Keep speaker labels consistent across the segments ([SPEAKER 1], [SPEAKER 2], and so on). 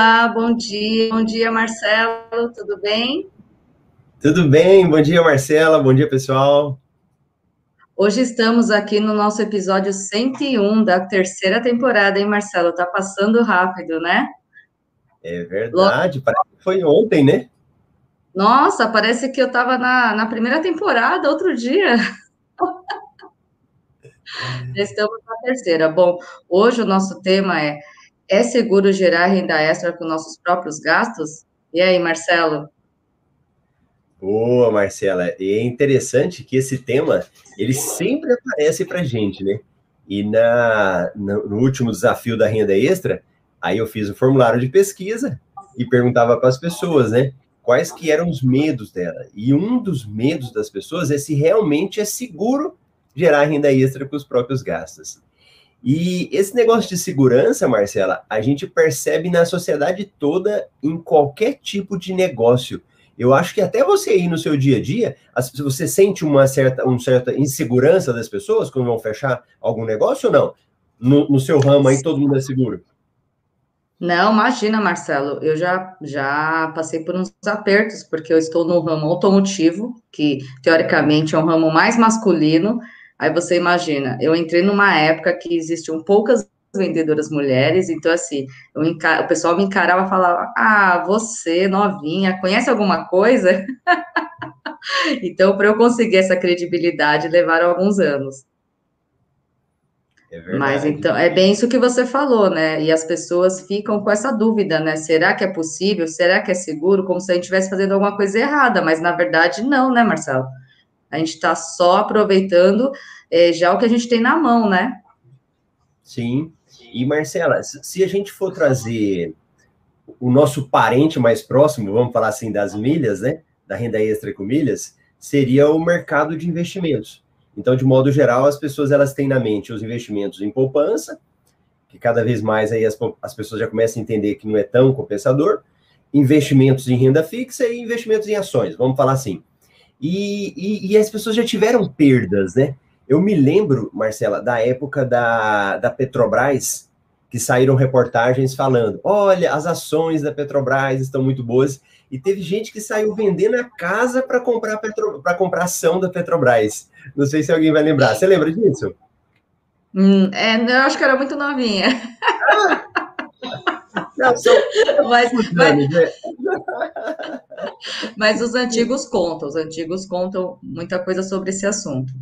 [SPEAKER 1] Olá, bom dia. Bom dia, Marcelo. Tudo bem?
[SPEAKER 2] Tudo bem. Bom dia, Marcela. Bom dia, pessoal.
[SPEAKER 1] Hoje estamos aqui no nosso episódio 101 da terceira temporada, hein, Marcelo? Tá passando rápido, né?
[SPEAKER 2] É verdade. Parece que foi ontem, né?
[SPEAKER 1] Nossa, parece que eu estava na, na primeira temporada, outro dia. Estamos na terceira. Bom, hoje o nosso tema é é seguro gerar renda extra com nossos próprios gastos? E aí, Marcelo?
[SPEAKER 2] Boa, Marcela. E é interessante que esse tema, ele sempre aparece para gente, né? E na, no último desafio da renda extra, aí eu fiz o um formulário de pesquisa e perguntava para as pessoas, né? Quais que eram os medos dela. E um dos medos das pessoas é se realmente é seguro gerar renda extra com os próprios gastos. E esse negócio de segurança, Marcela, a gente percebe na sociedade toda, em qualquer tipo de negócio. Eu acho que até você aí no seu dia a dia, você sente uma certa, uma certa insegurança das pessoas quando vão fechar algum negócio ou não? No, no seu ramo aí todo mundo é seguro?
[SPEAKER 1] Não, imagina, Marcelo, eu já, já passei por uns apertos, porque eu estou no ramo automotivo, que teoricamente é um ramo mais masculino, Aí você imagina, eu entrei numa época que existiam poucas vendedoras mulheres, então assim, encar... o pessoal me encarava e falava, ah, você, novinha, conhece alguma coisa? então, para eu conseguir essa credibilidade, levaram alguns anos. É Mas então, é bem isso que você falou, né? E as pessoas ficam com essa dúvida, né? Será que é possível? Será que é seguro? Como se a gente estivesse fazendo alguma coisa errada, mas na verdade não, né, Marcelo? A gente está só aproveitando é, já o que a gente tem na mão, né?
[SPEAKER 2] Sim. E, Marcela, se a gente for trazer o nosso parente mais próximo, vamos falar assim, das milhas, né? Da renda extra com milhas, seria o mercado de investimentos. Então, de modo geral, as pessoas elas têm na mente os investimentos em poupança, que cada vez mais aí as, as pessoas já começam a entender que não é tão compensador, investimentos em renda fixa e investimentos em ações, vamos falar assim. E, e, e, as pessoas já tiveram perdas, né? Eu me lembro, Marcela, da época da, da Petrobras, que saíram reportagens falando: olha, as ações da Petrobras estão muito boas. E teve gente que saiu vendendo a casa para comprar Petro, para comprar ação da Petrobras. Não sei se alguém vai lembrar. Você lembra disso?
[SPEAKER 1] Hum, é, eu acho que era muito novinha. Ah, não, sou... mas, mas, né? Mas os antigos contam, os antigos contam muita coisa sobre esse assunto.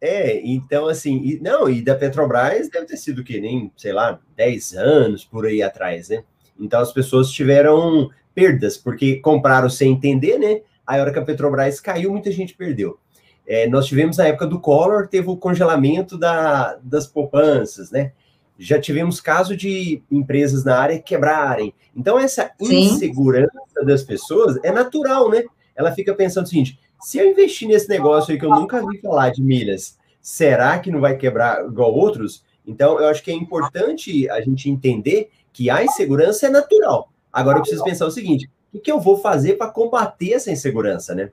[SPEAKER 2] É, então assim, e, não, e da Petrobras deve ter sido que nem, sei lá, 10 anos por aí atrás, né? Então as pessoas tiveram perdas, porque compraram sem entender, né? Aí a hora que a Petrobras caiu, muita gente perdeu. É, nós tivemos na época do Collor, teve o congelamento da, das poupanças, né? Já tivemos caso de empresas na área quebrarem. Então, essa insegurança Sim. das pessoas é natural, né? Ela fica pensando o seguinte: se eu investir nesse negócio aí que eu nunca vi falar de milhas, será que não vai quebrar igual outros? Então, eu acho que é importante a gente entender que a insegurança é natural. Agora, eu preciso pensar o seguinte: o que eu vou fazer para combater essa insegurança, né?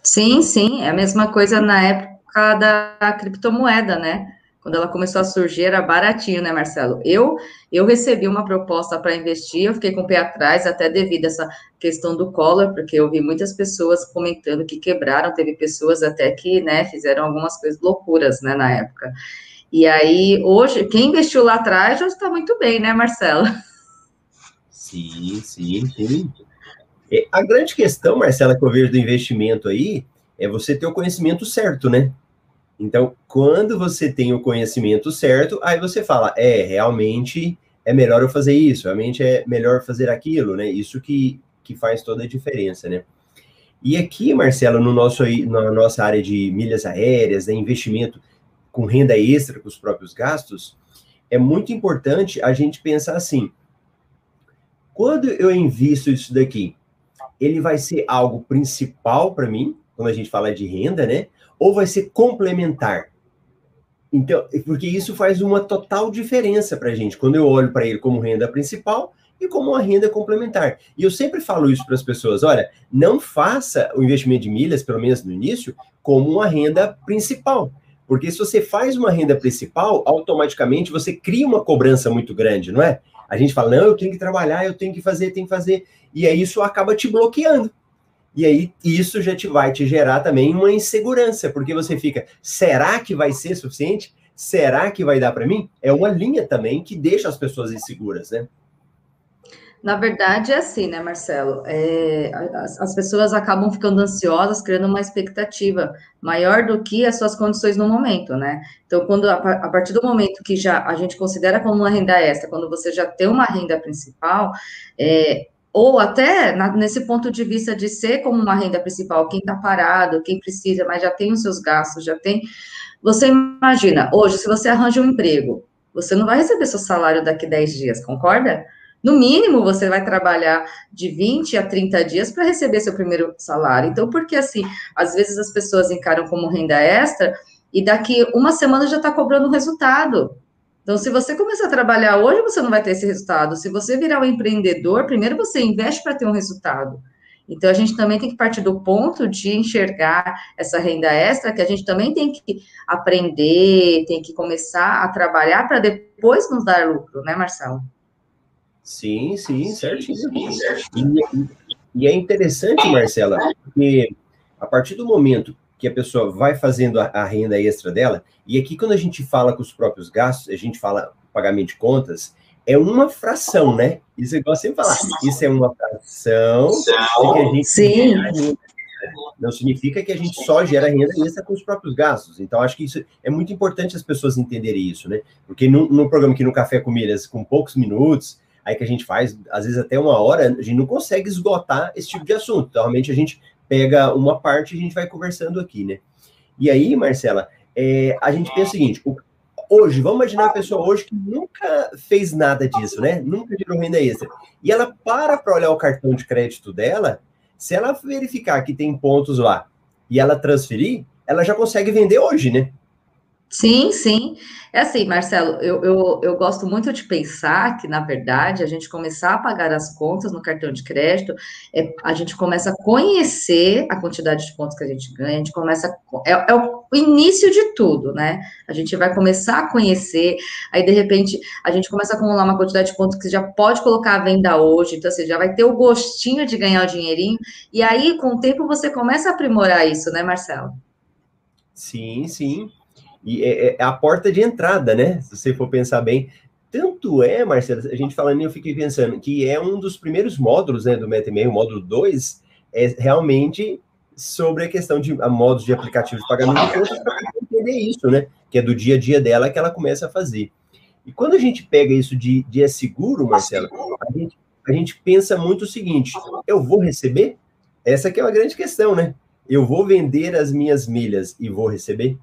[SPEAKER 1] Sim, sim, é a mesma coisa na época da criptomoeda, né? Quando ela começou a surgir, era baratinho, né, Marcelo? Eu eu recebi uma proposta para investir, eu fiquei com o pé atrás, até devido a essa questão do Collor, porque eu vi muitas pessoas comentando que quebraram, teve pessoas até que, né, fizeram algumas coisas loucuras, né, na época. E aí, hoje, quem investiu lá atrás já está muito bem, né, Marcelo?
[SPEAKER 2] Sim, sim, sim. A grande questão, Marcela, que eu vejo do investimento aí, é você ter o conhecimento certo, né? Então, quando você tem o conhecimento certo, aí você fala, é, realmente é melhor eu fazer isso, realmente é melhor fazer aquilo, né? Isso que, que faz toda a diferença, né? E aqui, Marcelo, no nosso, na nossa área de milhas aéreas, né, investimento com renda extra, com os próprios gastos, é muito importante a gente pensar assim: quando eu invisto isso daqui, ele vai ser algo principal para mim, quando a gente fala de renda, né? Ou vai ser complementar? Então, porque isso faz uma total diferença para a gente, quando eu olho para ele como renda principal e como uma renda complementar. E eu sempre falo isso para as pessoas: olha, não faça o investimento de milhas, pelo menos no início, como uma renda principal. Porque se você faz uma renda principal, automaticamente você cria uma cobrança muito grande, não é? A gente fala, não, eu tenho que trabalhar, eu tenho que fazer, tenho que fazer. E aí isso acaba te bloqueando. E aí isso já te vai te gerar também uma insegurança, porque você fica, será que vai ser suficiente? Será que vai dar para mim? É uma linha também que deixa as pessoas inseguras, né?
[SPEAKER 1] Na verdade, é assim, né, Marcelo? É, as, as, pessoas acabam ficando ansiosas, criando uma expectativa maior do que as suas condições no momento, né? Então, quando a, a, partir do momento que já a gente considera como uma renda extra, quando você já tem uma renda principal, é, ou até na, nesse ponto de vista de ser como uma renda principal, quem está parado, quem precisa, mas já tem os seus gastos, já tem. Você imagina, hoje, se você arranja um emprego, você não vai receber seu salário daqui 10 dias, concorda? No mínimo, você vai trabalhar de 20 a 30 dias para receber seu primeiro salário. Então, porque assim, às vezes as pessoas encaram como renda extra e daqui uma semana já está cobrando resultado. Então, se você começar a trabalhar hoje, você não vai ter esse resultado. Se você virar um empreendedor, primeiro você investe para ter um resultado. Então, a gente também tem que partir do ponto de enxergar essa renda extra, que a gente também tem que aprender, tem que começar a trabalhar para depois nos dar lucro, né, Marcelo?
[SPEAKER 2] Sim, sim, certinho. Sim, certinho. E, e, é interessante, Marcela, porque a partir do momento que a pessoa vai fazendo a, a, renda extra dela, e aqui quando a gente fala com os próprios gastos, a gente fala pagamento de contas, é uma fração, né? Isso é igual sempre falar. Isso é uma fração que a gente
[SPEAKER 1] Sim.
[SPEAKER 2] Não significa que a gente só gera renda extra com os próprios gastos. Então, acho que isso é muito importante as pessoas entenderem isso, né? Porque no, no programa aqui no Café com Milhas, com poucos minutos, aí que a gente faz, às vezes até uma hora, a gente não consegue esgotar esse tipo de assunto. Então, realmente a gente pega uma parte e a gente vai conversando aqui, né? E aí, Marcela, é, a gente pensa o seguinte: o, hoje, vamos imaginar uma pessoa hoje que nunca fez nada disso, né? Nunca gerou renda extra. E ela para para olhar o cartão de crédito dela, se ela verificar que tem pontos lá e ela transferir, ela já consegue vender hoje, né?
[SPEAKER 1] Sim, sim. É assim, Marcelo, eu, eu, eu gosto muito de pensar que, na verdade, a gente começar a pagar as contas no cartão de crédito, é, a gente começa a conhecer a quantidade de pontos que a gente ganha, a gente começa. É, é o início de tudo, né? A gente vai começar a conhecer, aí, de repente, a gente começa a acumular uma quantidade de pontos que já pode colocar à venda hoje, então, você já vai ter o gostinho de ganhar o dinheirinho, e aí, com o tempo, você começa a aprimorar isso, né, Marcelo?
[SPEAKER 2] Sim, sim. E é, é, é, a porta de entrada, né? Se você for pensar bem. Tanto é, Marcelo, a gente falando, eu fiquei pensando que é um dos primeiros módulos né, do MetaMail, o módulo 2, é realmente sobre a questão de a modos de aplicativo de pagamento para entender isso, né? Que é do dia a dia dela que ela começa a fazer. E quando a gente pega isso de, de é seguro, Marcelo, a gente, a gente pensa muito o seguinte: eu vou receber? Essa que é uma grande questão, né? Eu vou vender as minhas milhas e vou receber?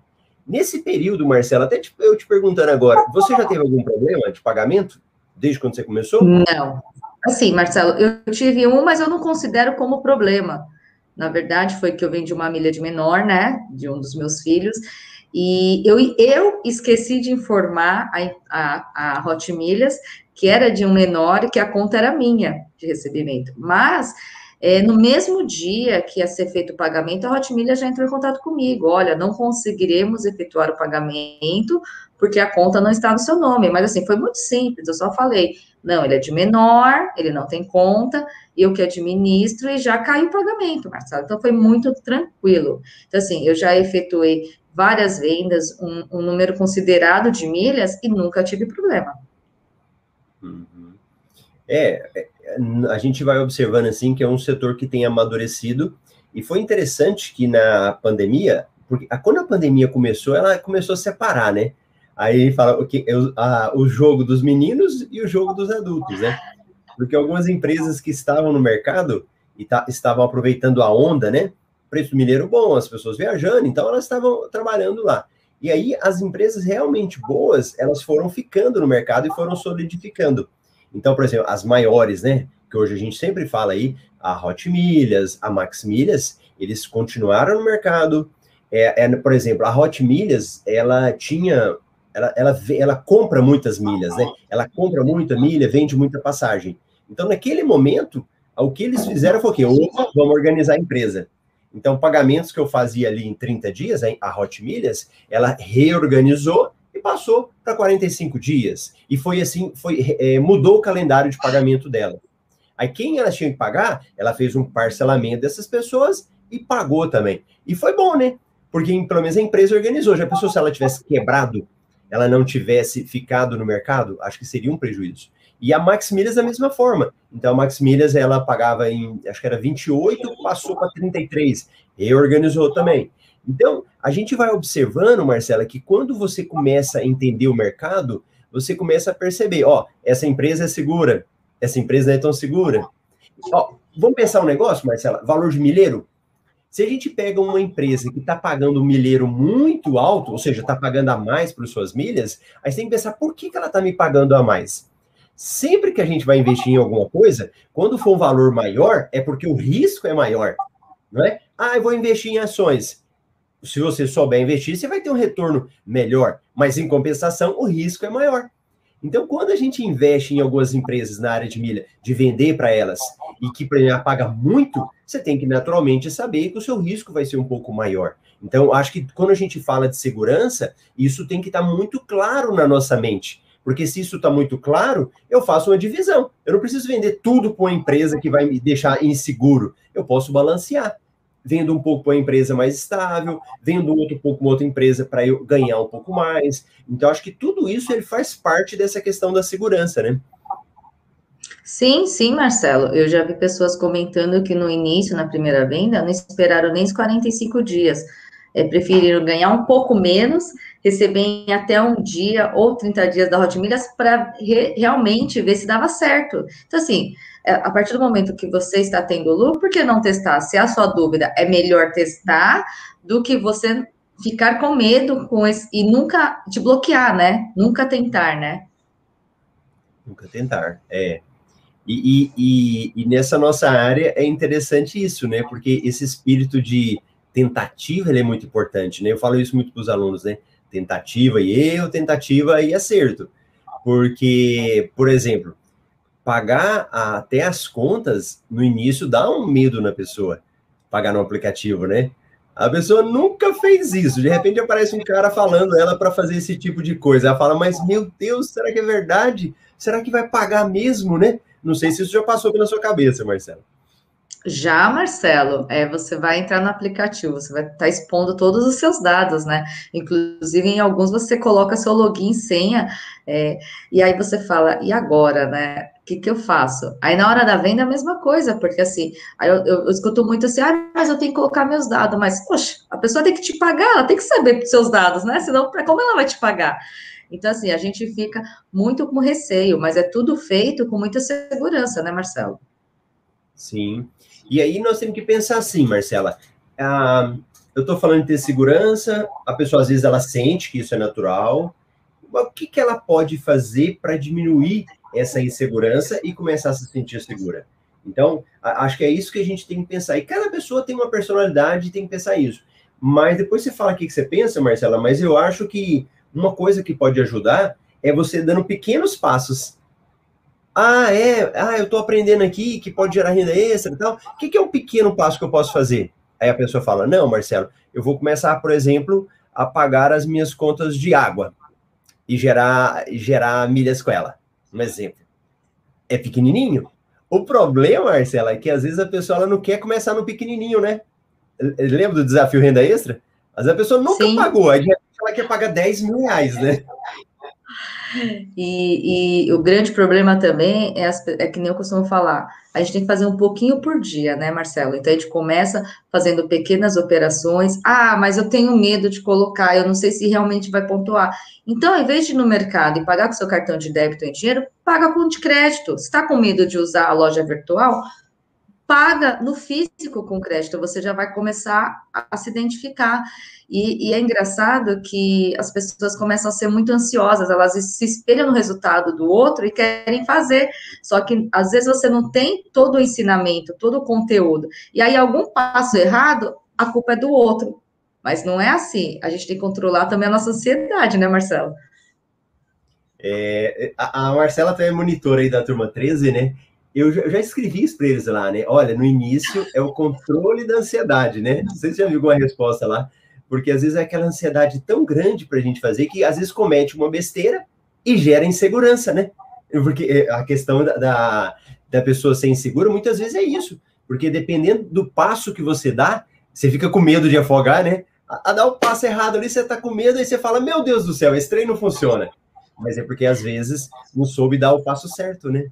[SPEAKER 2] Nesse período, Marcela, até eu te perguntando agora, você já teve algum problema de pagamento desde quando você começou?
[SPEAKER 1] Não. Assim, Marcelo, eu tive um, mas eu não considero como problema. Na verdade, foi que eu vendi uma milha de menor, né, de um dos meus filhos, e eu, eu esqueci de informar a, a, a Hot Milhas que era de um menor e que a conta era minha de recebimento. Mas é, no mesmo dia que ia ser feito o pagamento, a Hotmilha já entrou em contato comigo. Olha, não conseguiremos efetuar o pagamento porque a conta não está no seu nome. Mas assim, foi muito simples. Eu só falei, não, ele é de menor, ele não tem conta, eu que administro e já caiu o pagamento, Marcelo. Então foi muito tranquilo. Então assim, eu já efetuei várias vendas, um, um número considerado de milhas e nunca tive problema.
[SPEAKER 2] Uhum. É, é a gente vai observando assim que é um setor que tem amadurecido e foi interessante que na pandemia, porque quando a pandemia começou, ela começou a separar, né? Aí fala o que o jogo dos meninos e o jogo dos adultos, né? Porque algumas empresas que estavam no mercado e tá, estavam aproveitando a onda, né? Preço mineiro bom, as pessoas viajando, então elas estavam trabalhando lá. E aí as empresas realmente boas, elas foram ficando no mercado e foram solidificando. Então, por exemplo, as maiores, né? Que hoje a gente sempre fala aí, a Hot Milhas, a Max Milhas, eles continuaram no mercado. É, é, por exemplo, a Hot Milhas, ela tinha. Ela, ela, ela compra muitas milhas, né? Ela compra muita milha, vende muita passagem. Então, naquele momento, o que eles fizeram foi o quê? Opa, vamos organizar a empresa. Então, pagamentos que eu fazia ali em 30 dias, a Hot Milhas, ela reorganizou passou para 45 dias. E foi assim, foi é, mudou o calendário de pagamento dela. Aí quem ela tinha que pagar, ela fez um parcelamento dessas pessoas e pagou também. E foi bom, né? Porque pelo menos a empresa organizou. Já pensou se ela tivesse quebrado, ela não tivesse ficado no mercado? Acho que seria um prejuízo. E a Max Milhas da mesma forma. Então a Max Milhas ela pagava em, acho que era 28, passou para 33, reorganizou também. Então, a gente vai observando, Marcela, que quando você começa a entender o mercado, você começa a perceber, ó, essa empresa é segura, essa empresa não é tão segura. Ó, vamos pensar um negócio, Marcela, valor de milheiro. Se a gente pega uma empresa que está pagando um milheiro muito alto, ou seja, está pagando a mais por suas milhas, aí você tem que pensar por que, que ela está me pagando a mais. Sempre que a gente vai investir em alguma coisa, quando for um valor maior, é porque o risco é maior, não é? Ah, eu vou investir em ações se você souber investir, você vai ter um retorno melhor, mas em compensação, o risco é maior. Então, quando a gente investe em algumas empresas na área de milha, de vender para elas e que para paga muito, você tem que naturalmente saber que o seu risco vai ser um pouco maior. Então, acho que quando a gente fala de segurança, isso tem que estar tá muito claro na nossa mente. Porque se isso está muito claro, eu faço uma divisão. Eu não preciso vender tudo para uma empresa que vai me deixar inseguro. Eu posso balancear vendo um pouco para uma empresa mais estável, vendo outro pouco uma outra empresa para eu ganhar um pouco mais. Então, acho que tudo isso ele faz parte dessa questão da segurança, né?
[SPEAKER 1] Sim, sim, Marcelo. Eu já vi pessoas comentando que no início, na primeira venda, não esperaram nem os 45 dias. É, preferiram ganhar um pouco menos, receber até um dia ou 30 dias da Hot Milhas para re realmente ver se dava certo. Então, assim, a partir do momento que você está tendo lucro, por que não testar? Se a sua dúvida é melhor testar do que você ficar com medo com esse, e nunca te bloquear, né? Nunca tentar, né?
[SPEAKER 2] Nunca tentar, é. E, e, e, e, nessa nossa área é interessante isso, né? Porque esse espírito de tentativa ele é muito importante, né? Eu falo isso muito para os alunos, né? Tentativa e erro, tentativa e acerto. Porque, por exemplo, pagar até as contas no início dá um medo na pessoa, pagar no aplicativo, né? A pessoa nunca fez isso. De repente aparece um cara falando ela para fazer esse tipo de coisa. Ela fala, mas meu Deus, será que é verdade? Será que vai pagar mesmo, né? Não sei se isso já passou pela sua cabeça, Marcelo.
[SPEAKER 1] Já, Marcelo, é, você vai entrar no aplicativo, você vai estar tá expondo todos os seus dados, né? Inclusive, em alguns você coloca seu login, senha, é, e aí você fala, e agora, né? O que, que eu faço? Aí na hora da venda a mesma coisa, porque assim, eu, eu, eu, escuto muito assim, ah, mas eu tenho que colocar meus dados, mas, poxa, a pessoa tem que te pagar, ela tem que saber dos seus dados, né? Senão, como ela vai te pagar? Então, assim, a gente fica muito com receio, mas é tudo feito com muita segurança, né, Marcelo?
[SPEAKER 2] Sim. E aí nós temos que pensar assim, Marcela. Ah, eu estou falando de ter segurança, a pessoa às vezes ela sente que isso é natural. O que, que ela pode fazer para diminuir essa insegurança e começar a se sentir segura? Então, acho que é isso que a gente tem que pensar. E cada pessoa tem uma personalidade e tem que pensar isso. Mas depois você fala o que você pensa, Marcela, mas eu acho que uma coisa que pode ajudar é você dando pequenos passos ah, é, ah, eu estou aprendendo aqui que pode gerar renda extra e tal. O que, que é um pequeno passo que eu posso fazer? Aí a pessoa fala: Não, Marcelo, eu vou começar, por exemplo, a pagar as minhas contas de água e gerar, gerar milhas com ela. Um exemplo. É pequenininho. O problema, Marcela, é que às vezes a pessoa ela não quer começar no pequenininho, né? Lembra do desafio renda extra? Mas a pessoa nunca Sim. pagou, aí ela quer pagar 10 mil reais, né?
[SPEAKER 1] E, e, o grande problema também é, as, é que nem eu costumo falar, a gente tem que fazer um pouquinho por dia, né, Marcelo? Então a gente começa fazendo pequenas operações. Ah, mas eu tenho medo de colocar, eu não sei se realmente vai pontuar. Então, ao invés de ir no mercado e pagar com seu cartão de débito em dinheiro, paga com de crédito. Se está com medo de usar a loja virtual, paga no físico com crédito, você já vai começar a, se identificar. E, e, é engraçado que as pessoas começam a ser muito ansiosas, elas se espelham no resultado do outro e querem fazer. Só que às vezes você não tem todo o ensinamento, todo o conteúdo. E aí, algum passo errado, a culpa é do outro. Mas não é assim. A gente tem que controlar também a nossa ansiedade, né, Marcelo?
[SPEAKER 2] É, a, a Marcela também é monitora aí da turma 13, né? Eu já, escrevi isso para eles lá, né? Olha, no início é o controle da ansiedade, né? Não sei se já viu alguma resposta lá, Porque às vezes é aquela ansiedade tão grande para a gente fazer que às vezes comete uma besteira e gera insegurança, né? Porque eh, a questão da, da, da pessoa ser insegura muitas vezes é isso. Porque dependendo do passo que você dá, você fica com medo de afogar, né? A, a dar o passo errado ali, você tá com medo, aí você fala: Meu Deus do céu, esse trem não funciona. Mas é porque às vezes não soube dar o passo certo, né?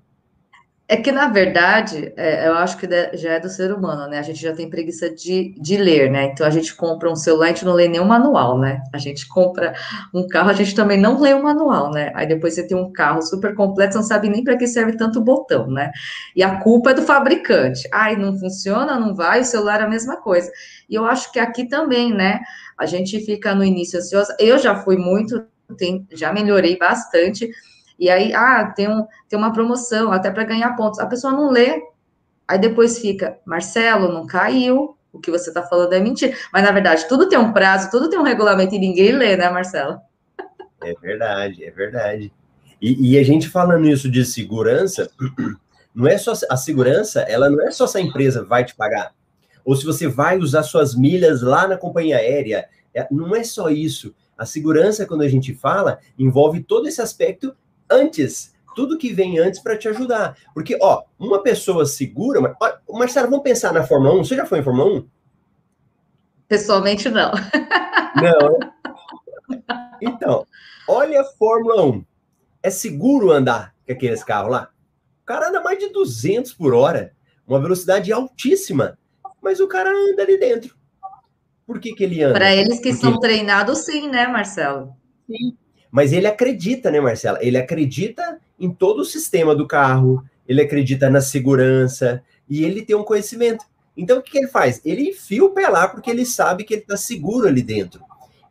[SPEAKER 1] É que, na verdade, é, eu acho que já é do ser humano, né? A gente já tem preguiça de, de ler, né? Então a gente compra um celular, a gente não lê nenhum manual, né? A gente compra um carro, a gente também não lê o manual, né? Aí depois você tem um carro super completo, você não sabe nem para que serve tanto botão, né? E a culpa é do fabricante. Ai, não funciona, não vai, o celular é a mesma coisa. E eu acho que aqui também, né? A gente fica no início ansiosa. Eu já fui muito, tem, já melhorei bastante e aí, ah, tem, um, tem uma promoção, até para ganhar pontos. A pessoa não lê, aí depois fica, Marcelo, não caiu, o que você está falando é mentira. Mas, na verdade, tudo tem um prazo, tudo tem um regulamento e ninguém lê, né, Marcelo?
[SPEAKER 2] É verdade, é verdade. E, e a gente falando isso de segurança, não é só a segurança, ela não é só se a empresa vai te pagar, ou se você vai usar suas milhas lá na companhia aérea, é, não é só isso. A segurança, quando a gente fala, envolve todo esse aspecto antes, tudo que vem antes para te ajudar. Porque, ó, uma pessoa segura. Ó, Marcelo, vamos pensar na Fórmula 1. Você já foi em Fórmula 1?
[SPEAKER 1] Pessoalmente, não.
[SPEAKER 2] Não. Então, olha a Fórmula 1. É seguro andar com aqueles carros lá? O cara anda mais de 200 por hora, uma velocidade altíssima, mas o cara anda ali dentro. Por que, que ele anda?
[SPEAKER 1] Para eles que Porque são treinados, sim, né, Marcelo?
[SPEAKER 2] Sim. Mas ele acredita, né, Marcela? Ele acredita em todo o sistema do carro, ele acredita na segurança e ele tem um conhecimento. Então, o que ele faz? Ele enfia o pé lá porque ele sabe que ele está seguro ali dentro.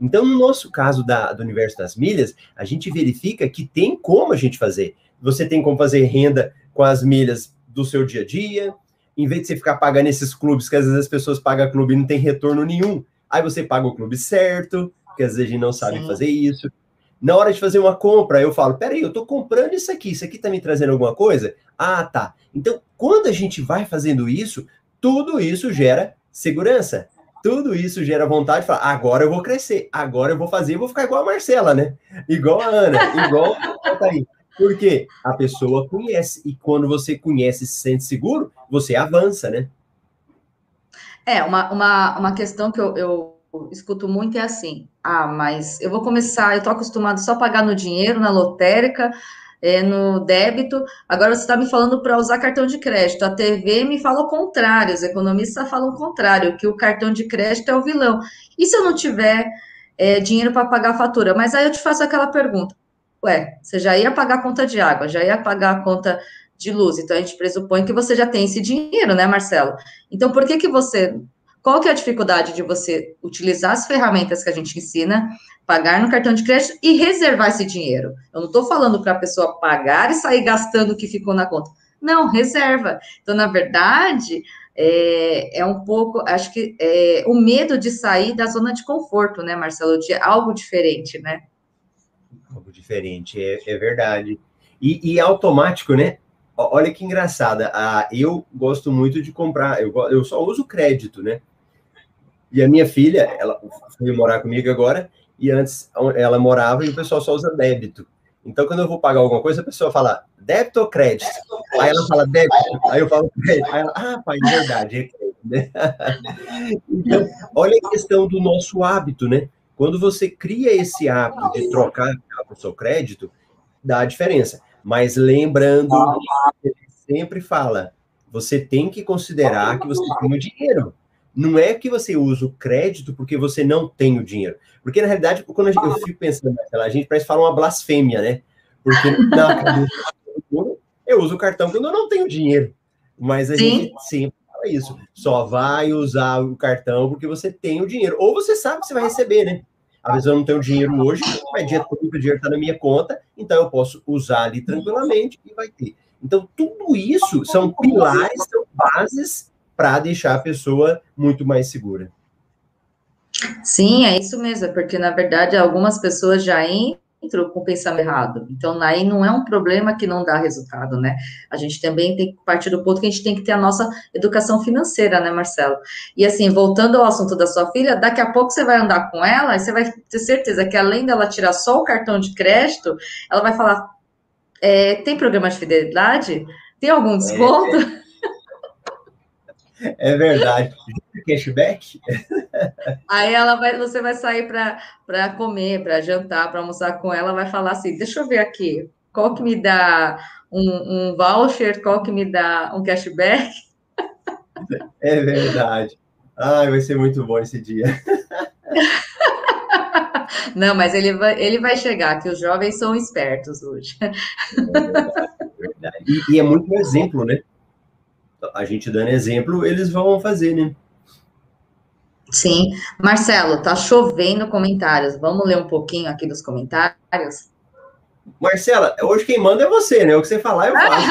[SPEAKER 2] Então, no nosso caso da, do universo das milhas, a gente verifica que tem como a gente fazer. Você tem como fazer renda com as milhas do seu dia a dia, em vez de você ficar pagando esses clubes, que às vezes as pessoas pagam clube e não tem retorno nenhum, aí você paga o clube certo, que às vezes a gente não sabe Sim. fazer isso na hora de fazer uma compra, eu falo: peraí, eu estou comprando isso aqui, isso aqui está me trazendo alguma coisa? Ah, tá. Então, quando a gente vai fazendo isso, tudo isso gera segurança. Tudo isso gera vontade de falar: agora eu vou crescer, agora eu vou fazer, eu vou ficar igual a Marcela, né? Igual a Ana, igual a. Porque a pessoa conhece, e quando você conhece e se sente seguro, você avança, né?
[SPEAKER 1] É, uma, uma, uma questão que eu, eu escuto muito é assim: ah, mas eu vou começar, eu estou acostumado só a pagar no dinheiro, na lotérica, é, no débito. Agora você está me falando para usar cartão de crédito. A TV me fala o contrário, os economistas falam o contrário, que o cartão de crédito é o vilão. E se eu não tiver é, dinheiro para pagar a fatura? Mas aí eu te faço aquela pergunta: ué, você já ia pagar a conta de água, já ia pagar a conta de luz, então a gente pressupõe que você já tem esse dinheiro, né, Marcelo? Então por que que você qual que é a dificuldade de você utilizar as ferramentas que a gente ensina, pagar no cartão de crédito e reservar esse dinheiro? Eu não estou falando para a pessoa pagar e sair gastando o que ficou na conta. Não, reserva. Então, na verdade, é, é um pouco, acho que é, o medo de sair da zona de conforto, né, Marcelo? De algo diferente, né?
[SPEAKER 2] Algo diferente, é, é verdade. E, e automático, né? Olha que engraçada. Ah, eu gosto muito de comprar, eu, eu só uso crédito, né? E a minha filha, ela foi morar comigo agora, e antes ela morava e o pessoal só usa débito. Então, quando eu vou pagar alguma coisa, a pessoa fala débito ou crédito? Aí ela fala débito, aí eu falo crédito. Aí ela, ah, pai, verdade, é crédito, né? Então, olha a questão do nosso hábito, né? Quando você cria esse hábito de trocar o seu crédito, dá a diferença. Mas lembrando, ele sempre fala, você tem que considerar que você tem o dinheiro. Não é que você usa o crédito porque você não tem o dinheiro. Porque, na realidade, quando eu fico pensando, a gente parece falar uma blasfêmia, né? Porque na eu uso o cartão quando eu não tenho dinheiro. Mas a Sim. gente sempre fala isso. Só vai usar o cartão porque você tem o dinheiro. Ou você sabe que você vai receber, né? Às vezes eu não tenho dinheiro hoje, mas dia todo o dinheiro está na minha conta, então eu posso usar ali tranquilamente e vai ter. Então, tudo isso são pilares, são bases para deixar a pessoa muito mais segura.
[SPEAKER 1] Sim, é isso mesmo, porque na verdade algumas pessoas já entro com o pensamento errado. Então, aí não é um problema que não dá resultado, né? A gente também tem que partir do ponto que a gente tem que ter a nossa educação financeira, né, Marcelo? E assim, voltando ao assunto da sua filha, daqui a pouco você vai andar com ela e você vai ter certeza que além dela tirar só o cartão de crédito, ela vai falar: é, tem programa de fidelidade? Tem algum desconto?
[SPEAKER 2] É. É verdade. Cashback?
[SPEAKER 1] Aí ela vai, você vai sair para comer, para jantar, para almoçar com ela, vai falar assim: deixa eu ver aqui, qual que me dá um, um voucher, qual que me dá um cashback?
[SPEAKER 2] É verdade. Ai, vai ser muito bom esse dia.
[SPEAKER 1] Não, mas ele vai, ele vai chegar, que os jovens são espertos hoje. É
[SPEAKER 2] verdade, é verdade. E, e é muito exemplo, né? A gente dando exemplo, eles vão fazer, né?
[SPEAKER 1] Sim. Marcelo, tá chovendo comentários. Vamos ler um pouquinho aqui dos comentários?
[SPEAKER 2] Marcela, hoje quem manda é você, né? O que você falar, eu faço.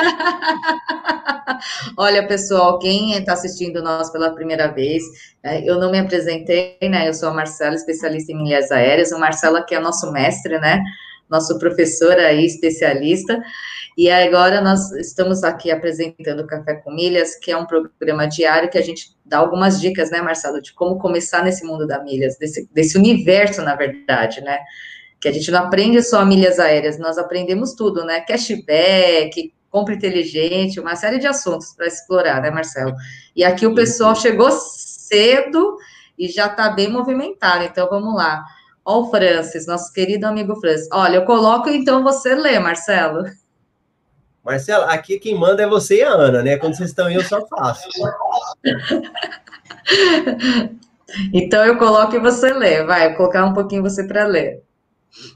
[SPEAKER 1] Olha, pessoal, quem está assistindo nós pela primeira vez, é, eu não me apresentei, né? Eu sou a Marcela, especialista em milhas aéreas. O Marcelo aqui é nosso mestre, né? Nosso professor aí, especialista. E agora nós estamos aqui apresentando o Café com Milhas, que é um programa diário que a gente dá algumas dicas, né, Marcelo, de como começar nesse mundo da milhas, desse, desse universo, na verdade, né? Que a gente não aprende só milhas aéreas, nós aprendemos tudo, né? Cashback, compra inteligente, uma série de assuntos para explorar, né, Marcelo? E aqui o pessoal chegou cedo e já está bem movimentado, então vamos lá. Ó, o Francis, nosso querido amigo Francis. Olha, eu coloco então você lê, Marcelo.
[SPEAKER 2] Marcela, aqui quem manda é você e a Ana, né? Quando vocês estão aí, eu só faço.
[SPEAKER 1] então eu coloco e você lê. Vai, vou colocar um pouquinho você para ler.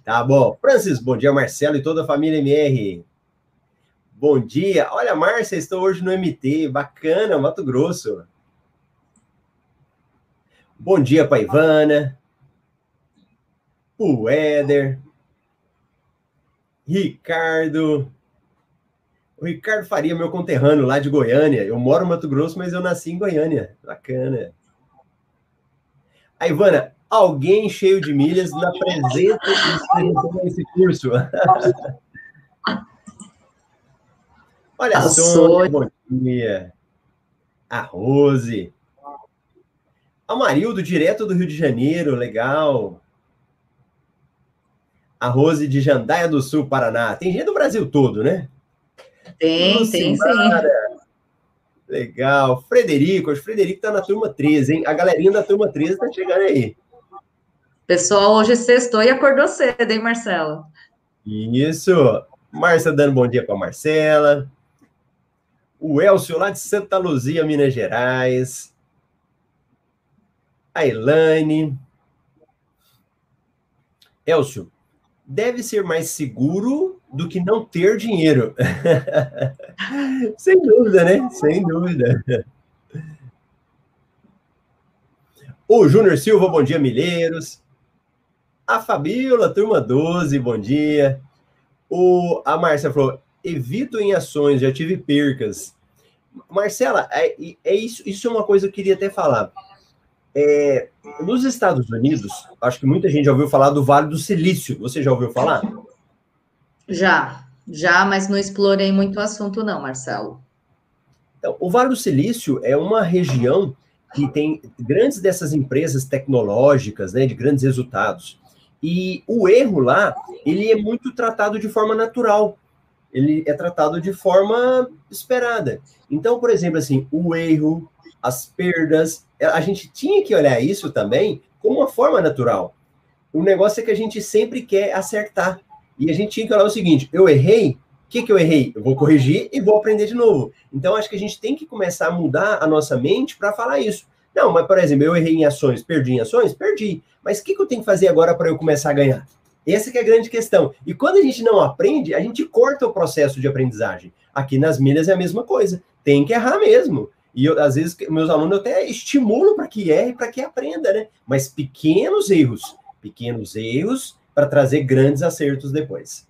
[SPEAKER 2] Tá bom. Francis, bom dia, Marcelo e toda a família MR. Bom dia. Olha, Márcia, estou hoje no MT. Bacana, Mato Grosso. Bom dia, Paivana. O Éder. Ricardo. O Ricardo Faria, meu conterrâneo lá de Goiânia. Eu moro no Mato Grosso, mas eu nasci em Goiânia. Bacana. A Ivana, alguém cheio de milhas na presença desse curso. Olha a Sônia, bom dia. A Rose. A Marildo, direto do Rio de Janeiro, legal. A Rose de Jandaia do Sul, Paraná. Tem gente do Brasil todo, né?
[SPEAKER 1] Tem, tem sim.
[SPEAKER 2] Legal. Frederico, o Frederico tá na turma 13, hein? A galerinha da turma 13 tá chegando aí.
[SPEAKER 1] Pessoal, hoje sextou e acordou cedo, hein, Marcelo?
[SPEAKER 2] Isso. Márcia dando bom dia para Marcela. O Elcio, lá de Santa Luzia, Minas Gerais. A Elaine. Elcio, deve ser mais seguro do que não ter dinheiro. Sem dúvida, né? Sem dúvida. O Júnior Silva, bom dia, Milheiros. A Fabíola, turma 12, bom dia. O, a Márcia falou: evito em ações, já tive percas. Marcela, é, é isso, isso é uma coisa que eu queria até falar. É, nos Estados Unidos, acho que muita gente já ouviu falar do Vale do Silício. Você já ouviu falar?
[SPEAKER 1] Já, já, mas não explorei muito o assunto, não, Marcelo.
[SPEAKER 2] Então, o Vale do Silício é uma região que tem grandes dessas empresas tecnológicas, né, de grandes resultados. E o erro lá, ele é muito tratado de forma natural. Ele é tratado de forma esperada. Então, por exemplo, assim, o erro, as perdas, a gente tinha que olhar isso também como uma forma natural. O negócio é que a gente sempre quer acertar. E a gente tinha que olhar o seguinte: eu errei, o que, que eu errei? Eu vou corrigir e vou aprender de novo. Então, acho que a gente tem que começar a mudar a nossa mente para falar isso. Não, mas, por exemplo, eu errei em ações, perdi em ações? Perdi. Mas o que, que eu tenho que fazer agora para eu começar a ganhar? Essa que é a grande questão. E quando a gente não aprende, a gente corta o processo de aprendizagem. Aqui nas milhas é a mesma coisa. Tem que errar mesmo. E eu, às vezes meus alunos até estimulam para que erre, para que aprenda, né? Mas pequenos erros, pequenos erros para trazer grandes acertos depois.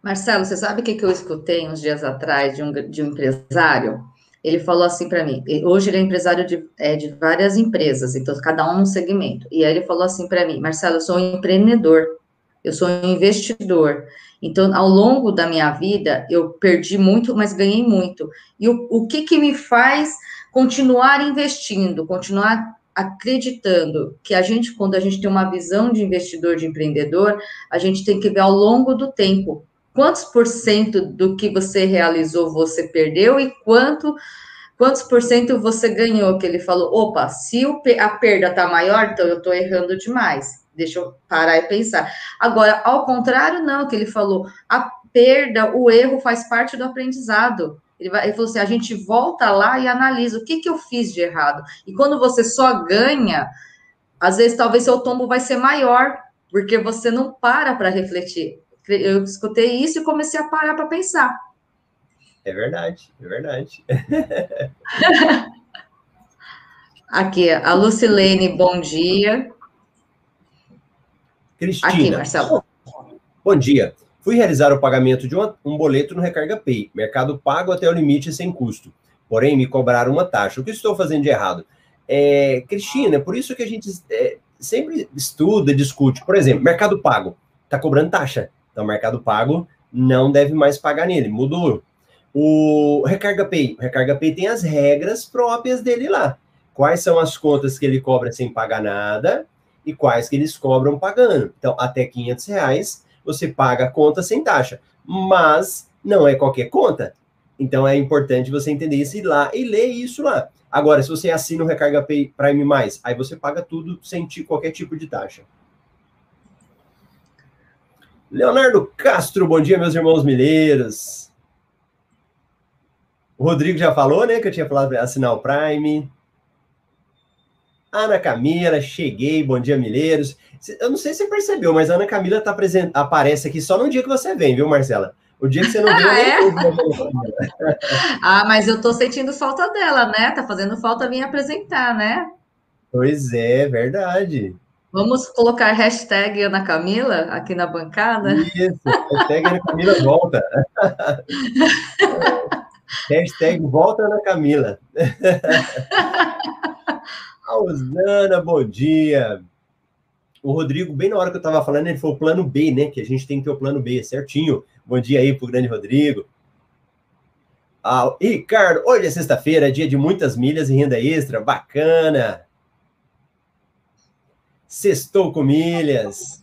[SPEAKER 1] Marcelo, você sabe o que, eu escutei uns dias atrás de um, de um empresário? Ele falou assim para mim. Hoje ele é empresário de, é, de várias empresas, então cada um um segmento. E aí ele falou assim para mim, Marcelo, eu sou um empreendedor. eu sou um investidor. Então, ao longo da minha vida, eu perdi muito, mas ganhei muito. E o, o que, que me faz continuar investindo, continuar acreditando que a gente, quando a gente tem uma visão de investidor, de empreendedor, a gente tem que ver ao longo do tempo quantos por cento do que você realizou você perdeu e quanto quantos por cento você ganhou, que ele falou, opa, se o, a perda está maior, então eu estou errando demais. Deixa eu parar e pensar. Agora, ao contrário, não, que ele falou, a perda, o erro faz parte do aprendizado. Ele, vai, ele falou assim: a gente volta lá e analisa o que, que eu fiz de errado. E quando você só ganha, às vezes talvez seu tombo vai ser maior, porque você não para para refletir. Eu escutei isso e comecei a parar para pensar.
[SPEAKER 2] É verdade, é verdade.
[SPEAKER 1] Aqui, a Lucilene, bom dia.
[SPEAKER 2] Cristina. Aqui, Marcelo. Bom dia. Fui realizar o pagamento de uma, um boleto no Recarga Pay, mercado pago até o limite sem custo. Porém, me cobraram uma taxa. O que estou fazendo de errado? É, Cristina, por isso que a gente é, sempre estuda, discute. Por exemplo, mercado pago está cobrando taxa. Então, mercado pago não deve mais pagar nele, mudou. O Recarga Pay, o Recarga Pay tem as regras próprias dele lá. Quais são as contas que ele cobra sem pagar nada e quais que eles cobram pagando. Então, até 500 reais você paga a conta sem taxa, mas não é qualquer conta. Então, é importante você entender isso e lá e ler isso lá. Agora, se você assina o Recarga Prime+, aí você paga tudo sem qualquer tipo de taxa. Leonardo Castro, bom dia, meus irmãos mineiros. O Rodrigo já falou, né, que eu tinha falado assinar o Prime. Ana Camila, cheguei, bom dia, Milheiros. Eu não sei se você percebeu, mas a Ana Camila tá present... aparece aqui só no dia que você vem, viu, Marcela? O dia que você não vem, ah, é?
[SPEAKER 1] Ah, mas eu tô sentindo falta dela, né? Tá fazendo falta vir apresentar, né?
[SPEAKER 2] Pois é, verdade.
[SPEAKER 1] Vamos colocar hashtag Ana Camila aqui na bancada?
[SPEAKER 2] Isso, hashtag Ana Camila volta. hashtag volta Ana Camila. Rosana, bom dia. O Rodrigo, bem na hora que eu estava falando, ele falou plano B, né? Que a gente tem que ter o plano B, certinho. Bom dia aí pro grande Rodrigo. Ah, Ricardo, hoje é sexta-feira, dia de muitas milhas e renda extra, bacana. Sextou com milhas.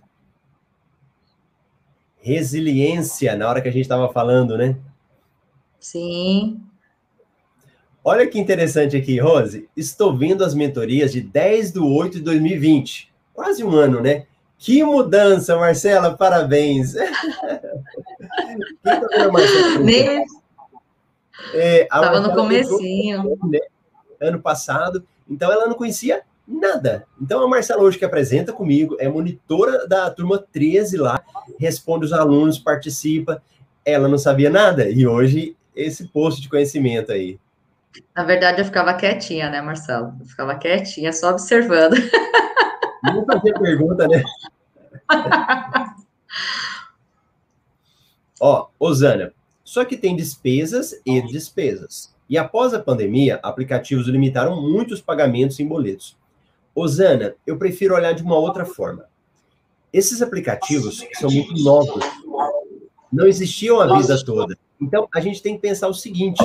[SPEAKER 2] Resiliência, na hora que a gente estava falando, né?
[SPEAKER 1] Sim.
[SPEAKER 2] Olha que interessante aqui, Rose. Estou vendo as mentorias de 10 de 8 de 2020. Quase um ano, né? Que mudança, Marcela, parabéns. Quem
[SPEAKER 1] tá Marcela? É, Estava no comecinho.
[SPEAKER 2] Né, ano passado, então ela não conhecia nada. Então a Marcela hoje que apresenta comigo, é monitora da turma 13 lá, responde os alunos, participa. Ela não sabia nada e hoje esse posto de conhecimento aí.
[SPEAKER 1] Na verdade, eu ficava quietinha, né, Marcelo? Eu ficava quietinha, só observando.
[SPEAKER 2] Não fazer pergunta, né? Ó, Osana, só que tem despesas e despesas. E após a pandemia, aplicativos limitaram muito os pagamentos em boletos. Osana, eu prefiro olhar de uma outra forma. Esses aplicativos são muito novos. Não existiam a vida toda. Então, a gente tem que pensar o seguinte: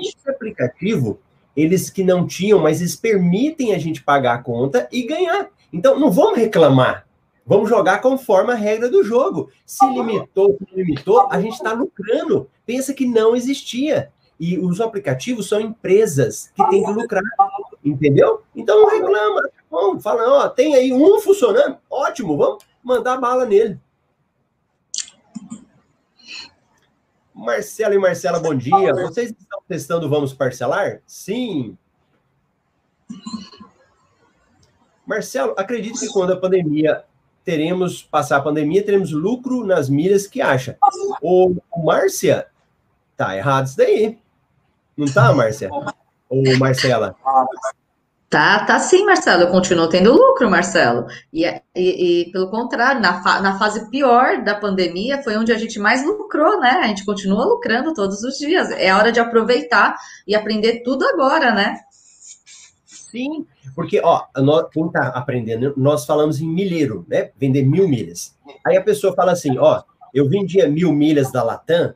[SPEAKER 2] esse aplicativo, eles que não tinham, mas eles permitem a gente pagar a conta e ganhar. Então, não vamos reclamar. Vamos jogar conforme a regra do jogo. Se limitou, se limitou, a gente está lucrando. Pensa que não existia. E os aplicativos são empresas que têm que lucrar. Entendeu? Então não reclama. Vamos, fala, ó, tem aí um funcionando, ótimo, vamos mandar bala nele. Marcelo e Marcela, bom dia. Vocês estão testando Vamos Parcelar? Sim. Marcelo, acredito que quando a pandemia teremos, passar a pandemia, teremos lucro nas milhas que acha. Ô, Márcia, tá errado isso daí. Não tá, Márcia? Ou Marcela?
[SPEAKER 1] Tá, tá sim, Marcelo. Eu continuo tendo lucro, Marcelo. E, e, e pelo contrário, na, fa na fase pior da pandemia foi onde a gente mais lucrou, né? A gente continua lucrando todos os dias. É hora de aproveitar e aprender tudo agora, né?
[SPEAKER 2] Sim, porque, ó, nós, quem está aprendendo, nós falamos em milheiro, né? Vender mil milhas. Aí a pessoa fala assim, ó, eu vendia mil milhas da Latam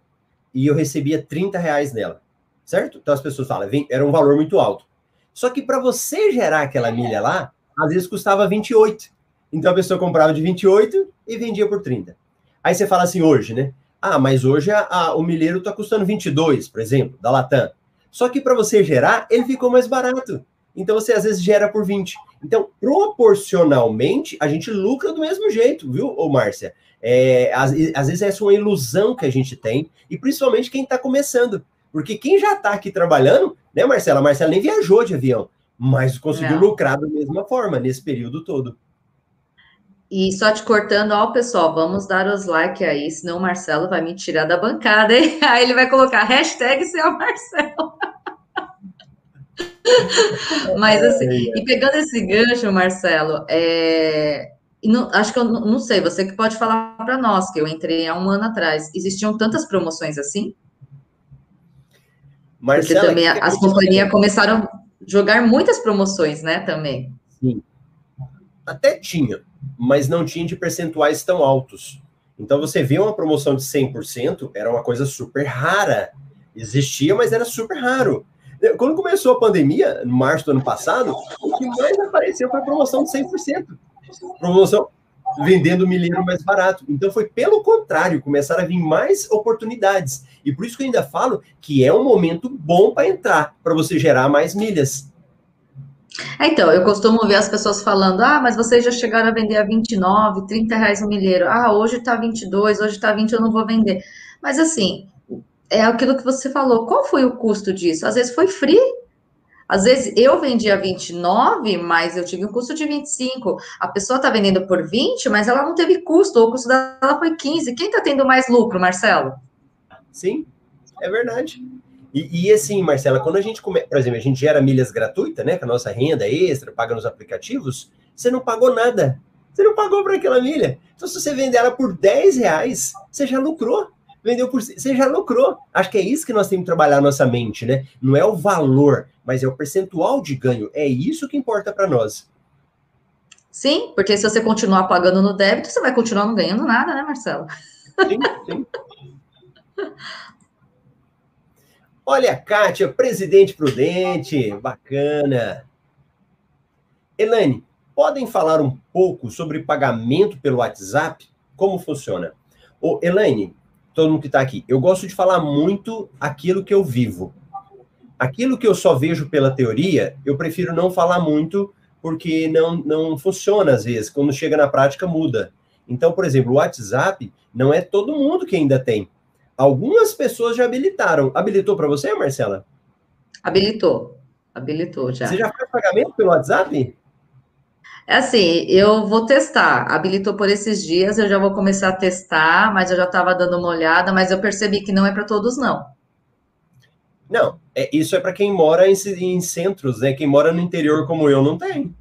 [SPEAKER 2] e eu recebia 30 reais nela, certo? Então as pessoas falam, era um valor muito alto. Só que para você gerar aquela milha lá, às vezes custava 28. Então a pessoa comprava de 28 e vendia por 30. Aí você fala assim, hoje, né? Ah, mas hoje a, a, o milheiro está custando 22, por exemplo, da Latam. Só que para você gerar, ele ficou mais barato. Então você às vezes gera por 20. Então, proporcionalmente, a gente lucra do mesmo jeito, viu, ô Márcia? É, às, às, vezes essa é uma ilusão que a gente tem, e principalmente quem está começando. Porque quem já está aqui trabalhando, né, Marcela? A Marcela nem viajou de avião, mas conseguiu Não. lucrar da mesma forma nesse período todo.
[SPEAKER 1] E só te cortando, ó, pessoal, vamos dar os likes aí, senão o Marcelo vai me tirar da bancada, hein? Aí ele vai colocar hashtag seu Marcelo. Mas assim, e pegando esse gancho, Marcelo, é, não, acho que eu não, não sei, você que pode falar para nós, que eu entrei há um ano atrás, existiam tantas promoções assim? Marcela, Porque também as companhias começaram a jogar muitas promoções, né, também. Sim.
[SPEAKER 2] Até tinha, mas não tinha de percentuais tão altos. Então você vê uma promoção de 100%, era uma coisa super rara. Existia, mas era super raro. Quando começou a pandemia, no março do ano passado, o que mais apareceu foi a promoção de 100%. Promoção vendendo milheiro mais barato. Então foi pelo contrário, começaram a vir mais oportunidades. E por isso que eu ainda falo que é um momento bom para entrar, para você gerar mais milhas.
[SPEAKER 1] É, então, eu costumo ver as pessoas falando: ah, mas vocês já chegaram a vender a 29, 30 reais o milheiro. Ah, hoje está 22, hoje está 20, eu não vou vender. Mas assim, é aquilo que você falou. Qual foi o custo disso? Às vezes foi free. Às vezes eu vendi a 29, mas eu tive um custo de 25. A pessoa está vendendo por 20, mas ela não teve custo, ou o custo dela foi 15. Quem está tendo mais lucro, Marcelo?
[SPEAKER 2] Sim, é verdade. E, e, assim, Marcela, quando a gente, come... por exemplo, a gente gera milhas gratuitas, né, com a nossa renda extra, paga nos aplicativos, você não pagou nada. Você não pagou para aquela milha. Então, se você vender ela por 10 reais, você já lucrou vendeu por você já lucrou. Acho que é isso que nós temos que trabalhar nossa mente, né? Não é o valor, mas é o percentual de ganho. É isso que importa para nós.
[SPEAKER 1] Sim, porque se você continuar pagando no débito, você vai continuar não ganhando nada, né, Marcelo? Sim, sim.
[SPEAKER 2] Olha, Kátia, presidente prudente, bacana. Elaine, podem falar um pouco sobre pagamento pelo WhatsApp? Como funciona? Ô, Elaine, todo mundo que está aqui, eu gosto de falar muito aquilo que eu vivo. Aquilo que eu só vejo pela teoria, eu prefiro não falar muito, porque não, não funciona às vezes. Quando chega na prática, muda. Então, por exemplo, o WhatsApp não é todo mundo que ainda tem. Algumas pessoas já habilitaram. Habilitou para você, Marcela?
[SPEAKER 1] Habilitou. Habilitou já.
[SPEAKER 2] Você já faz pagamento pelo WhatsApp?
[SPEAKER 1] É assim, eu vou testar. Habilitou por esses dias, eu já vou começar a testar, mas eu já estava dando uma olhada, mas eu percebi que não é para todos, não.
[SPEAKER 2] Não, é, isso é para quem mora em, em, centros, né? Quem mora no interior como eu não tem.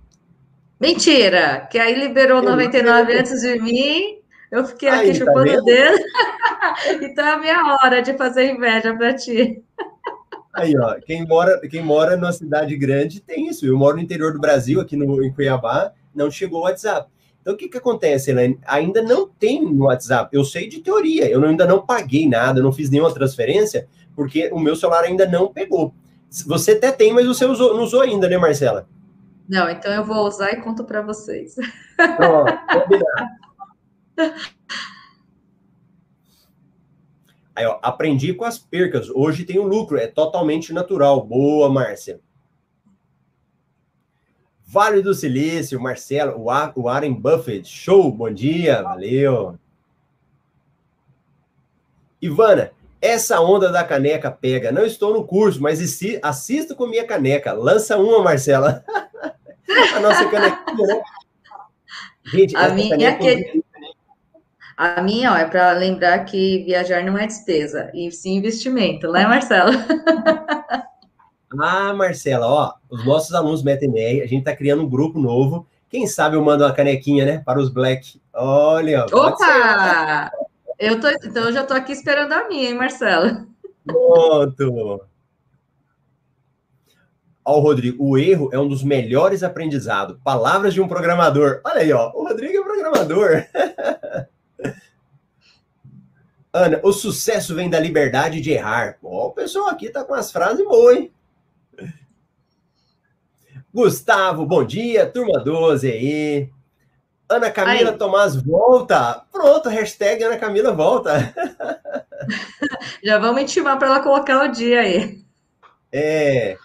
[SPEAKER 1] Mentira! Que aí liberou eu 99 antes de mim, eu fiquei aí, aqui tá chupando o dedo. então é a minha hora de fazer inveja para ti.
[SPEAKER 2] Aí, ó, quem mora, quem mora numa cidade grande tem isso. Eu moro no interior do Brasil, aqui no, em Cuiabá, não chegou o WhatsApp. Então, o que, que acontece, Elaine? Ainda não tem no WhatsApp. Eu sei de teoria, eu ainda não paguei nada, não fiz nenhuma transferência, porque o meu celular ainda não pegou. Você até tem, mas você usou, não usou ainda, né, Marcela?
[SPEAKER 1] Não, então eu vou usar e conto para vocês. Ó,
[SPEAKER 2] Aí, ó, aprendi com as percas. Hoje tem o lucro, é totalmente natural. Boa, Márcia. Vale do Silício, Marcelo, o Warren Buffett. Show, bom dia, valeu. Ivana, essa onda da caneca pega. Não estou no curso, mas assisto com minha caneca. Lança uma, Marcela. a nossa canequinha, né?
[SPEAKER 1] Gente, a minha é que... A minha, ó, é para lembrar que viajar não é despesa, e sim investimento, né, Marcelo?
[SPEAKER 2] ah, Marcela, ó, os nossos alunos BTMR, a gente está criando um grupo novo. Quem sabe eu mando uma canequinha, né, para os Black. Olha,
[SPEAKER 1] Opa! Eu tô, então eu já estou aqui esperando a minha, hein, Marcelo?
[SPEAKER 2] Pronto. Ó, Rodrigo, o erro é um dos melhores aprendizados. Palavras de um programador. Olha aí, ó. O Rodrigo é programador. Ana, o sucesso vem da liberdade de errar. Ó, o pessoal aqui tá com as frases boas, hein? Gustavo, bom dia. Turma 12 aí. Ana Camila aí. Tomás volta. Pronto, hashtag Ana Camila volta.
[SPEAKER 1] Já vamos intimar para ela colocar o dia aí.
[SPEAKER 2] É.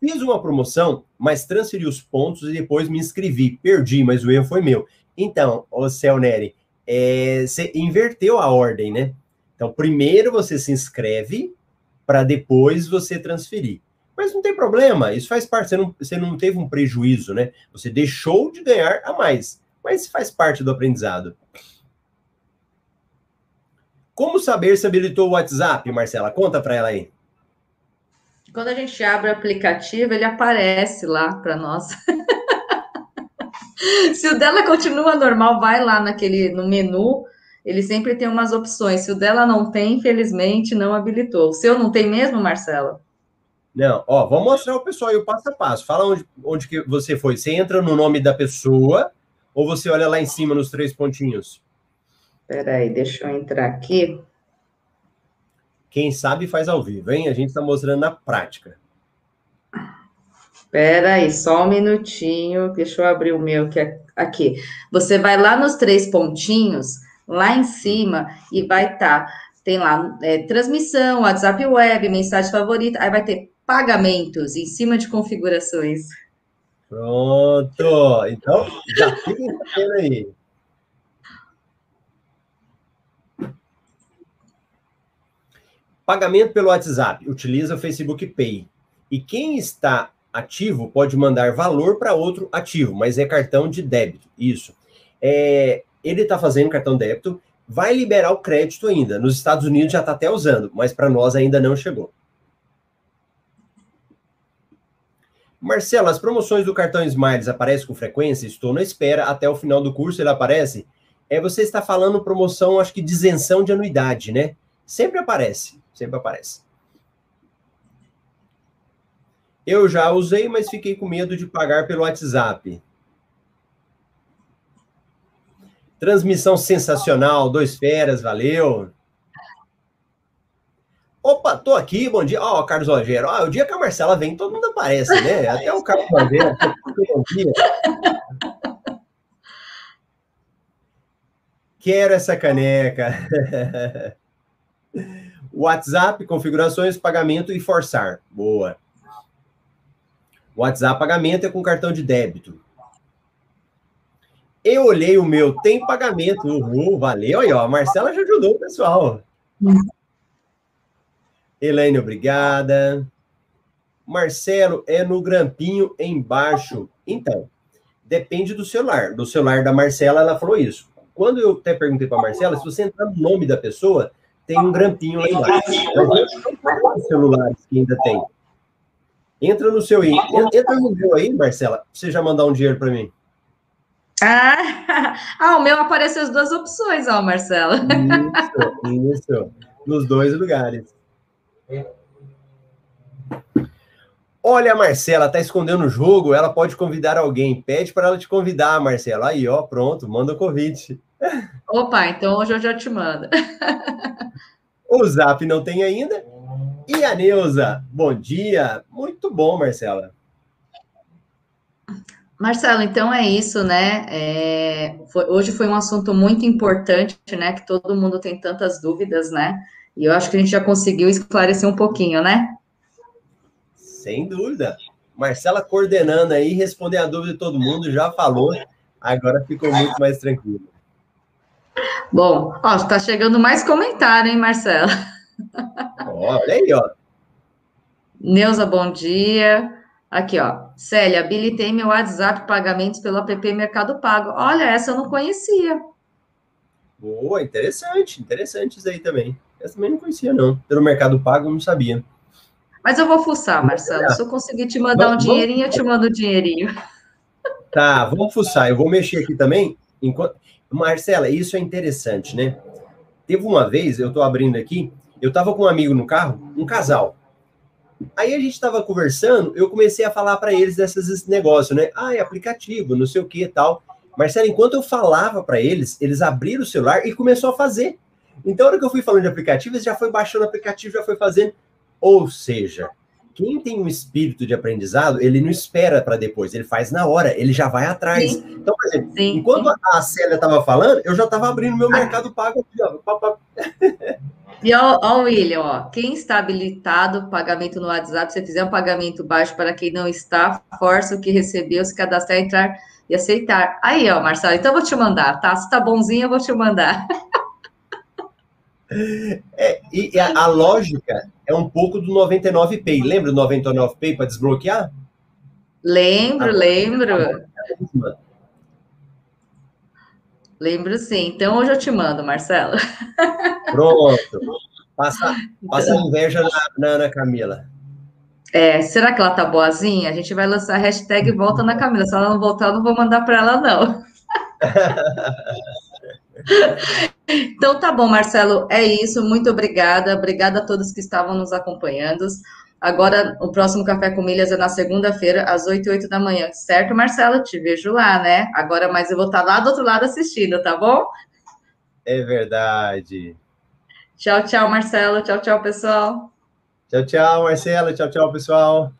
[SPEAKER 2] Fiz uma promoção, mas transferi os pontos e depois me inscrevi. Perdi, mas o erro foi meu. Então, ô Céu Neri, é, você inverteu a ordem, né? Então, primeiro você se inscreve para depois você transferir. Mas não tem problema, isso faz parte, você não, você não teve um prejuízo, né? Você deixou de ganhar a mais, mas faz parte do aprendizado. Como saber se habilitou o WhatsApp, Marcela? Conta para ela aí.
[SPEAKER 1] Quando a gente abre o aplicativo, ele aparece lá para nós. Se o dela continua normal, vai lá naquele no menu, ele sempre tem umas opções. Se o dela não tem, infelizmente, não habilitou. O seu não tem mesmo, Marcela?
[SPEAKER 2] Não, ó, vamos mostrar o pessoal aí o passo a passo. Fala onde, onde que você foi. Você entra no nome da pessoa ou você olha lá em cima nos três pontinhos?
[SPEAKER 1] Peraí, deixa eu entrar aqui.
[SPEAKER 2] Quem sabe faz ao vivo, hein? A gente está mostrando na prática.
[SPEAKER 1] Espera aí, só um minutinho. Deixa eu abrir o meu que é aqui. Você vai lá nos três pontinhos, lá em cima, e vai estar. Tá, tem lá é, transmissão, WhatsApp web, mensagem favorita. Aí vai ter pagamentos em cima de configurações.
[SPEAKER 2] Pronto! Então, já fica aí. Pagamento pelo WhatsApp, utiliza o Facebook Pay. E quem está ativo pode mandar valor para outro ativo, mas é cartão de débito. Isso. É, ele está fazendo cartão débito, vai liberar o crédito ainda. Nos Estados Unidos já está até usando, mas para nós ainda não chegou. Marcelo, as promoções do cartão Smiles aparecem com frequência? Estou na espera até o final do curso ele aparece. É, você está falando promoção, acho que de isenção de anuidade, né? Sempre aparece. Sempre aparece. Eu já usei, mas fiquei com medo de pagar pelo WhatsApp. Transmissão sensacional, dois feras, valeu. Opa, tô aqui, bom dia. Ó, oh, Carlos Rogério. Oh, o dia que a Marcela vem, todo mundo aparece, né? Até o Carlos Rogério. bom dia. Quero essa caneca. WhatsApp, configurações, pagamento e forçar. Boa. WhatsApp pagamento é com cartão de débito. Eu olhei o meu, tem pagamento. Uhul, valeu aí, ó. A Marcela já ajudou o pessoal. Elaine, obrigada. Marcelo, é no grampinho embaixo. Então, depende do celular. Do celular da Marcela, ela falou isso. Quando eu até perguntei para a Marcela, se você entrar no nome da pessoa, tem um grampinho lá embaixo. Mas celulares que ainda tem. Entra no seu aí. Entra no meu aí, Marcela, pra você já mandar um dinheiro para mim.
[SPEAKER 1] Ah, ah, o meu apareceu as duas opções, ó, Marcela.
[SPEAKER 2] Isso, isso. Nos dois lugares. Olha, a Marcela tá escondendo o jogo, ela pode convidar alguém. Pede para ela te convidar, Marcela. Aí, ó, pronto, manda o convite.
[SPEAKER 1] Opa, então hoje eu já te mando.
[SPEAKER 2] o Zap não tem ainda. E a Neuza, bom dia. Muito bom, Marcela.
[SPEAKER 1] Marcelo, então é isso, né? É, foi, hoje foi um assunto muito importante, né? Que todo mundo tem tantas dúvidas, né? E eu acho que a gente já conseguiu esclarecer um pouquinho, né?
[SPEAKER 2] Sem dúvida. Marcela coordenando aí, responder a dúvida de todo mundo, já falou, agora ficou muito mais tranquilo.
[SPEAKER 1] Bom, ó, está chegando mais comentário, hein, Marcela?
[SPEAKER 2] Olha aí, ó.
[SPEAKER 1] Neuza, bom dia. Aqui, ó. Célia, habilitei meu WhatsApp pagamentos pelo app Mercado Pago. Olha, essa eu não conhecia.
[SPEAKER 2] Boa, interessante, interessante isso aí também. Essa também não conhecia, não. Pelo Mercado Pago, eu não sabia.
[SPEAKER 1] Mas eu vou fuçar, Marcelo. Se eu conseguir te mandar vamos, um dinheirinho, vamos... eu te mando o um dinheirinho.
[SPEAKER 2] Tá, vamos fuçar. Eu vou mexer aqui também. Enquanto... Marcela, isso é interessante, né? Teve uma vez, eu tô abrindo aqui, eu tava com um amigo no carro, um casal. Aí a gente estava conversando, eu comecei a falar para eles desses negócios, né? Ah, é aplicativo, não sei o que e tal. Marcelo, enquanto eu falava para eles, eles abriram o celular e começou a fazer. Então, a hora que eu fui falando de aplicativo, eles já foi baixando o aplicativo, já foi fazendo. Ou seja, quem tem um espírito de aprendizado, ele não espera para depois, ele faz na hora, ele já vai atrás. Sim. Então, por exemplo, sim, enquanto a Célia estava falando, eu já estava abrindo meu mercado pago aqui, ó.
[SPEAKER 1] E ó, ó, William, ó, quem está habilitado pagamento no WhatsApp, se fizer um pagamento baixo para quem não está, força o que recebeu, se cadastrar, entrar e aceitar. Aí, ó, Marcelo, então eu vou te mandar, tá? Se tá bonzinho, eu vou te mandar.
[SPEAKER 2] É, e a, a, lógica é um pouco do 99Pay. Lembra do 99Pay para desbloquear?
[SPEAKER 1] Lembro, a lembro. Lembro sim. Então hoje eu te mando, Marcelo.
[SPEAKER 2] Pronto. Passa, passa inveja na, na, Camila.
[SPEAKER 1] É, será que ela tá boazinha? A gente vai lançar a hashtag volta na Camila. Se ela não voltar, eu não vou mandar para ela, não. então tá bom, Marcelo. É isso. Muito obrigada. Obrigada a todos que estavam nos acompanhando. Agora, o próximo Café com Milhas é na segunda-feira, às 8 e 8 da manhã. Certo, Marcelo? Te vejo lá, né? Agora, mas eu vou estar lá do outro lado assistindo, tá bom?
[SPEAKER 2] É verdade.
[SPEAKER 1] Tchau, tchau, Marcelo. Tchau, tchau, pessoal.
[SPEAKER 2] Tchau, tchau, Marcelo. Tchau, tchau, pessoal.